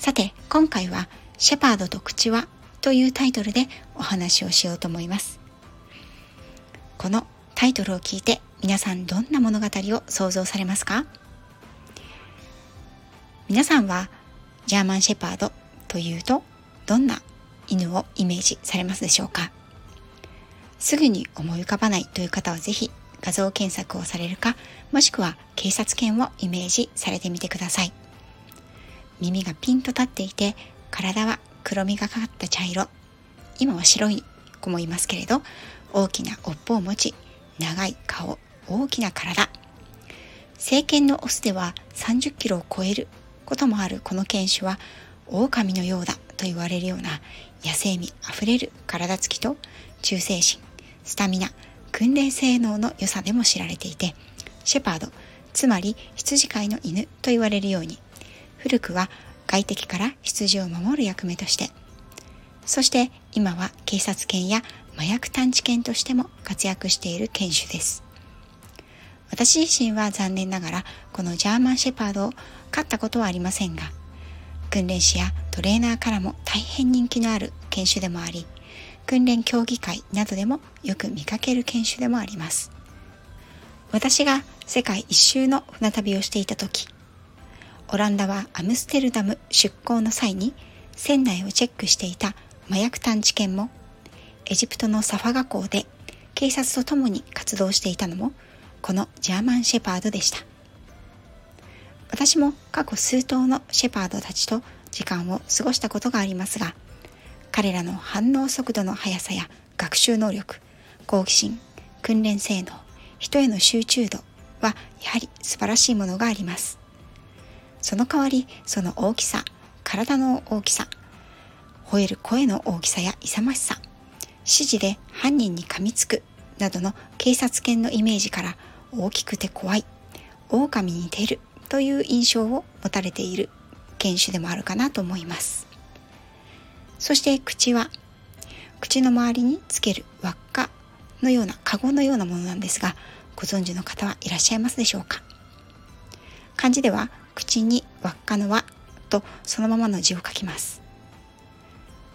さて、今回はシェパードと口はというタイトルでお話をしようと思います。このタイトルを聞いて皆さんどんな物語を想像されますか？皆さんはジャーマンシェパードというとどんな犬をイメージされますでしょうか？すぐに思い浮かばないという方はぜひ画像検索をされるか、もしくは警察犬をイメージされてみてください。耳がピンと立っていて、体は黒みがかかった茶色。今は白い子もいますけれど、大きな尾っぽを持ち、長い顔、大きな体。成犬のオスでは30キロを超えることもあるこの犬種は、狼のようだと言われるような野生味あふれる体つきと忠誠心、スタミナ、訓練性能の良さでも知られていて、シェパード、つまり羊飼いの犬と言われるように、古くは外敵から羊を守る役目として、そして今は警察犬や麻薬探知犬としても活躍している犬種です。私自身は残念ながらこのジャーマンシェパードを飼ったことはありませんが、訓練士やトレーナーからも大変人気のある犬種でもあり、訓練競技会などでもよく見かける犬種でもあります。私が世界一周の船旅をしていた時、オランダはアムステルダム出港の際に船内をチェックしていた麻薬探知犬も、エジプトのサファガ港で警察と共に活動していたのも、このジャーマンシェパードでした。私も過去数頭のシェパードたちと時間を過ごしたことがありますが、彼らの反応速度の速さや学習能力、好奇心、訓練性能、人への集中度はやはり素晴らしいものがあります。その代わり、その大きさ、体の大きさ、吠える声の大きさや勇ましさ、指示で犯人に噛みつくなどの警察犬のイメージから大きくて怖い、狼に似ているという印象を持たれている犬種でもあるかなと思います。そして口は口の周りにつける輪っかのようなカゴのようなものなんですがご存知の方はいらっしゃいますでしょうか？漢字では口に輪っかの輪とそのままの字を書きます。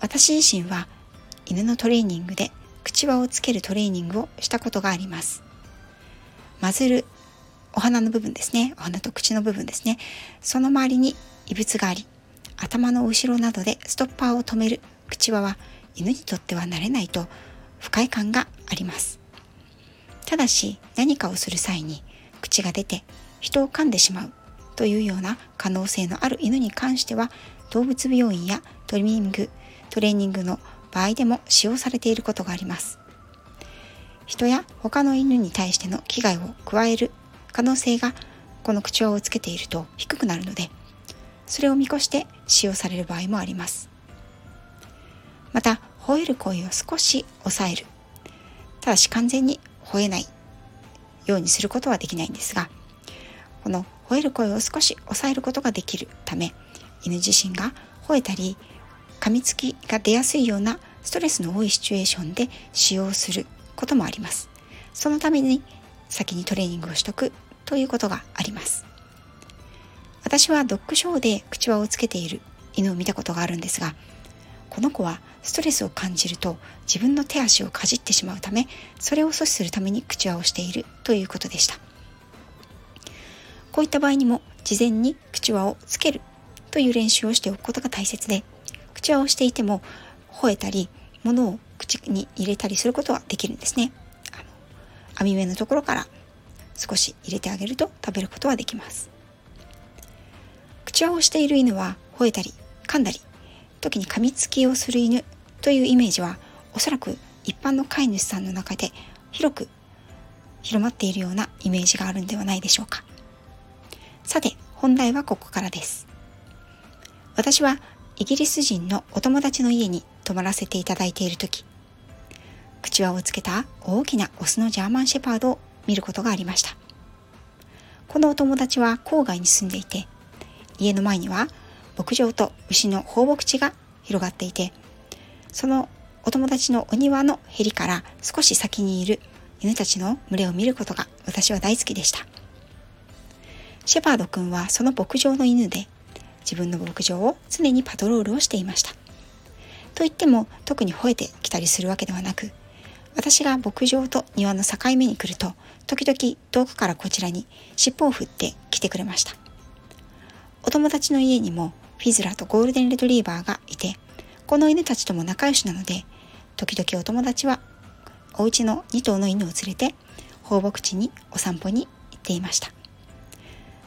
私自身は犬のトレーニングで口輪をつけるトレーニングをしたことがあります。マズルお花の部分ですね。お花と口の部分ですね。その周りに異物があり頭の後ろなどでストッパーを止める口輪は犬にとっては慣れないと不快感があります。ただし何かをする際に口が出て人を噛んでしまう。というような可能性のある犬に関しては動物病院やトリミング、トレーニングの場合でも使用されていることがあります。人や他の犬に対しての危害を加える可能性がこの口輪をつけていると低くなるのでそれを見越して使用される場合もあります。また、吠える声を少し抑える。ただし完全に吠えないようにすることはできないんですが、この吠える声を少し抑えることができるため、犬自身が吠えたり、噛みつきが出やすいようなストレスの多いシチュエーションで使用することもあります。そのために先にトレーニングをしとくということがあります。私はドッグショーで口輪をつけている犬を見たことがあるんですが、この子はストレスを感じると自分の手足をかじってしまうため、それを阻止するために口輪をしているということでした。こういった場合にも事前に口輪をつけるという練習をしておくことが大切で、口輪をしていても吠えたり、物を口に入れたりすることはできるんですね。あの網目のところから少し入れてあげると食べることはできます。口輪をしている犬は吠えたり噛んだり時に噛みつきをする犬というイメージはおそらく一般の飼い主さんの中で広く広まっているようなイメージがあるんではないでしょうかさて本題はここからです。私はイギリス人のお友達の家に泊まらせていただいている時口輪をつけた大きなオスのジャーマンシェパードを見ることがありました。このお友達は郊外に住んでいて家の前には牧場と牛の放牧地が広がっていてそのお友達のお庭のへりから少し先にいる犬たちの群れを見ることが私は大好きでした。シェパード君はその牧場の犬で自分の牧場を常にパトロールをしていました。と言っても特に吠えてきたりするわけではなく私が牧場と庭の境目に来ると時々遠くからこちらに尻尾を振って来てくれましたお友達の家にもフィズラとゴールデンレトリーバーがいてこの犬たちとも仲良しなので時々お友達はお家の2頭の犬を連れて放牧地にお散歩に行っていました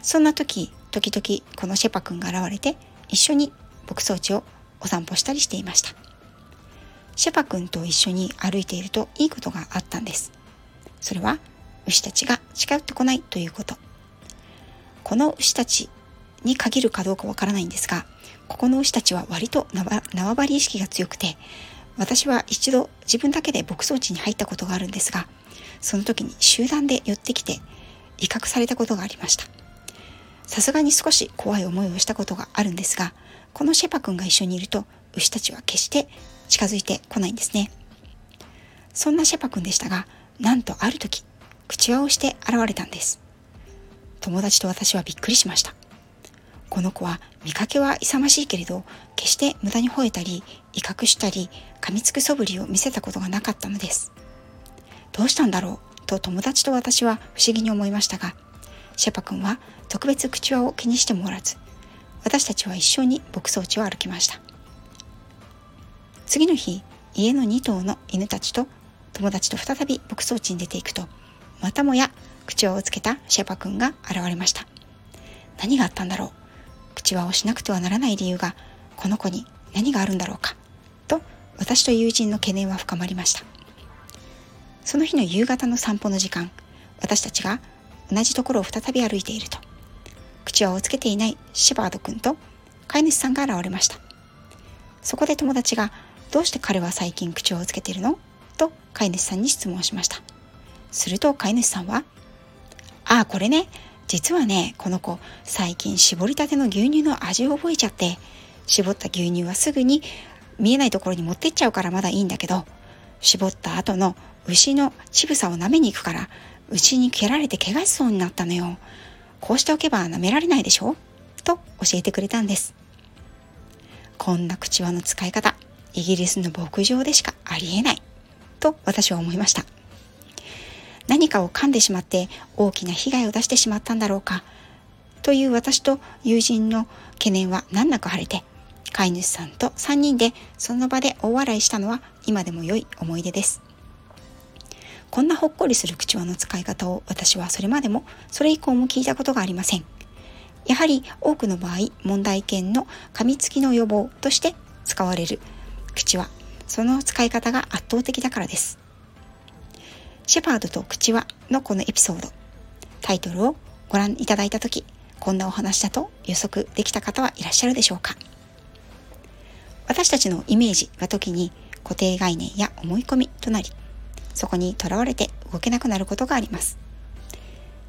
そんな時時々このシェパ君が現れて一緒に牧草地をお散歩したりしていました。シェパ君と一緒に歩いているといいことがあったんです。それは牛たちが近寄ってこないということ。この牛たちに限るかどうかわからないんですがここの牛たちは割と縄張り意識が強くて私は一度自分だけで牧草地に入ったことがあるんですがその時に集団で寄ってきて威嚇されたことがありました。さすがに少し怖い思いをしたことがあるんですが、このシェパ君が一緒にいると、牛たちは決して近づいてこないんですね。そんなシェパ君でしたが、なんとある時、口輪をして現れたんです。友達と私はびっくりしました。この子は見かけは勇ましいけれど、決して無駄に吠えたり、威嚇したり、噛みつく素振りを見せたことがなかったのです。どうしたんだろうと友達と私は不思議に思いましたが、シェパ君は特別口輪を気にしてもおらず私たちは一緒に牧草地を歩きました。次の日家の2頭の犬たちと友達と再び牧草地に出ていくとまたもや口輪をつけたシェパ君が現れました。何があったんだろう？口輪をしなくてはならない理由がこの子に何があるんだろうか？と私と友人の懸念は深まりました。その日の夕方の散歩の時間私たちが同じところを再び歩いていると。口輪をつけていない。シェパード君と飼い主さんが現れました。そこで友達が「どうして彼は最近口輪をつけているの?」と飼い主さんに質問しました。すると飼い主さんは「ああこれね。実はねこの子最近絞りたての牛乳の味を覚えちゃって絞った牛乳はすぐに見えないところに持ってっちゃうからまだいいんだけど絞った後の牛の乳房を舐めに行くから牛に蹴られて怪我しそうになったのよ。こうしておけば舐められないでしょ？と教えてくれたんです。こんな口輪の使い方、イギリスの牧場でしかありえない。と私は思いました。何かを噛んでしまって大きな被害を出してしまったんだろうか。という私と友人の懸念は難なく晴れて、飼い主さんと3人でその場で大笑いしたのは今でも良い思い出です。こんなほっこりする口輪の使い方を私はそれまでもそれ以降も聞いたことがありません。やはり多くの場合、問題犬の噛みつきの予防として使われる口輪、その使い方が圧倒的だからです。シェパードと口輪のこのエピソード、タイトルをご覧いただいたとき、こんなお話だと予測できた方はいらっしゃるでしょうか私たちのイメージは時に固定概念や思い込みとなりそこにとらわれて動けなくなることがあります。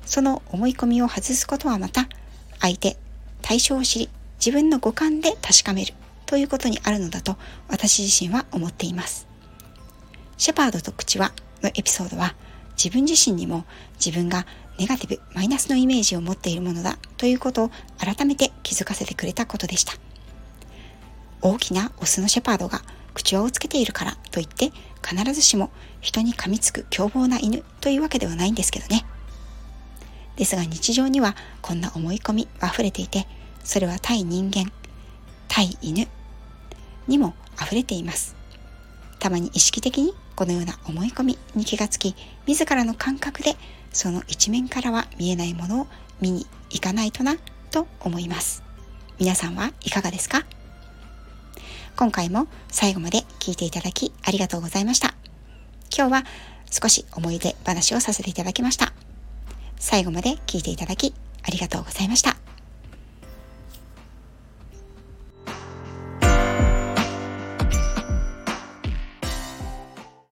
その思い込みを外すことはまた、相手、対象を知り、自分の五感で確かめるということにあるのだと私自身は思っています。シェパードと口輪のエピソードは自分自身にも自分がネガティブ、マイナスのイメージを持っているものだということを改めて気づかせてくれたことでした。大きなオスのシェパードが口輪をつけているからといって必ずしも人に噛みつく凶暴な犬というわけではないんですけどね。ですが日常にはこんな思い込み溢れていてそれは対人間対犬にも溢れています。たまに意識的にこのような思い込みに気がつき自らの感覚でその一面からは見えないものを見に行かないとなと思います。皆さんはいかがですか？今回も最後まで聞いていただきありがとうございました。今日は少し思い出話をさせていただきました。最後まで聞いていただきありがとうございました。